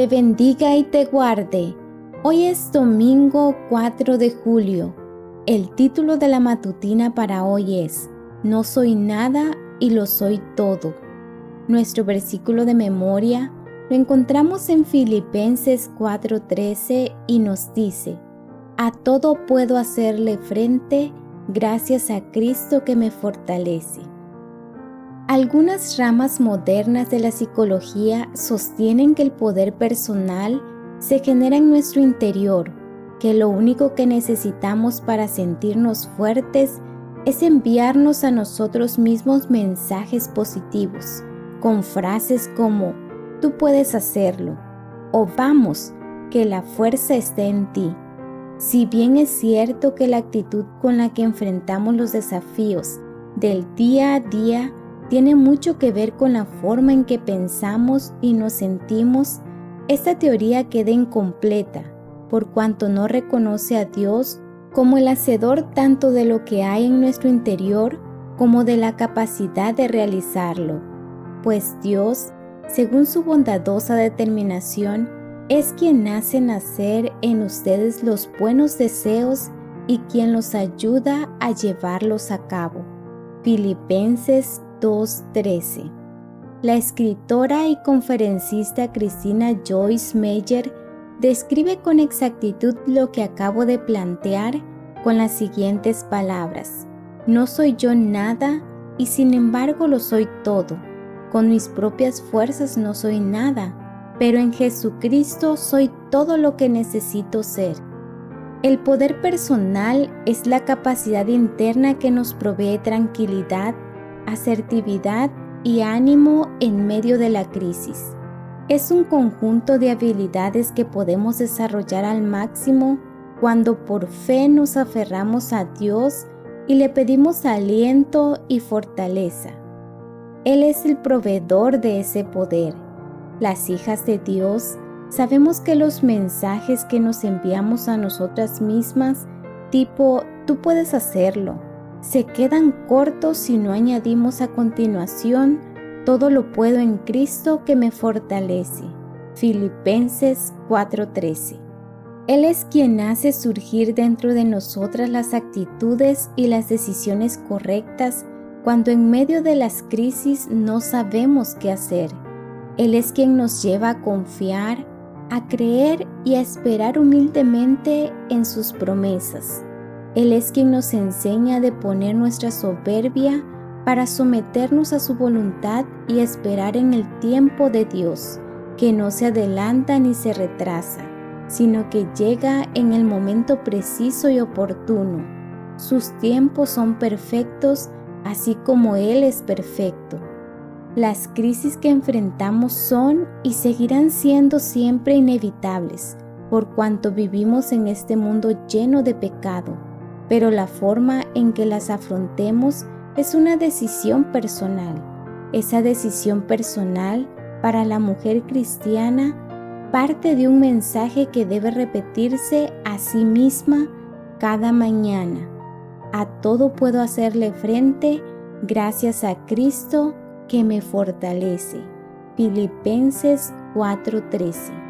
te bendiga y te guarde. Hoy es domingo 4 de julio. El título de la matutina para hoy es No soy nada y lo soy todo. Nuestro versículo de memoria lo encontramos en Filipenses 4:13 y nos dice, A todo puedo hacerle frente gracias a Cristo que me fortalece. Algunas ramas modernas de la psicología sostienen que el poder personal se genera en nuestro interior, que lo único que necesitamos para sentirnos fuertes es enviarnos a nosotros mismos mensajes positivos, con frases como tú puedes hacerlo. O vamos, que la fuerza esté en ti. Si bien es cierto que la actitud con la que enfrentamos los desafíos del día a día tiene mucho que ver con la forma en que pensamos y nos sentimos, esta teoría queda incompleta por cuanto no reconoce a Dios como el hacedor tanto de lo que hay en nuestro interior como de la capacidad de realizarlo, pues Dios según su bondadosa determinación, es quien hace nacer en ustedes los buenos deseos y quien los ayuda a llevarlos a cabo. Filipenses 2:13 La escritora y conferencista Cristina Joyce Meyer describe con exactitud lo que acabo de plantear con las siguientes palabras. No soy yo nada y sin embargo lo soy todo con mis propias fuerzas no soy nada, pero en Jesucristo soy todo lo que necesito ser. El poder personal es la capacidad interna que nos provee tranquilidad, asertividad y ánimo en medio de la crisis. Es un conjunto de habilidades que podemos desarrollar al máximo cuando por fe nos aferramos a Dios y le pedimos aliento y fortaleza. Él es el proveedor de ese poder. Las hijas de Dios sabemos que los mensajes que nos enviamos a nosotras mismas, tipo, tú puedes hacerlo, se quedan cortos si no añadimos a continuación, todo lo puedo en Cristo que me fortalece. Filipenses 4:13. Él es quien hace surgir dentro de nosotras las actitudes y las decisiones correctas cuando en medio de las crisis no sabemos qué hacer. Él es quien nos lleva a confiar, a creer y a esperar humildemente en sus promesas. Él es quien nos enseña a deponer nuestra soberbia para someternos a su voluntad y esperar en el tiempo de Dios, que no se adelanta ni se retrasa, sino que llega en el momento preciso y oportuno. Sus tiempos son perfectos así como Él es perfecto. Las crisis que enfrentamos son y seguirán siendo siempre inevitables, por cuanto vivimos en este mundo lleno de pecado, pero la forma en que las afrontemos es una decisión personal. Esa decisión personal para la mujer cristiana parte de un mensaje que debe repetirse a sí misma cada mañana a todo puedo hacerle frente gracias a Cristo que me fortalece. Filipenses 4:13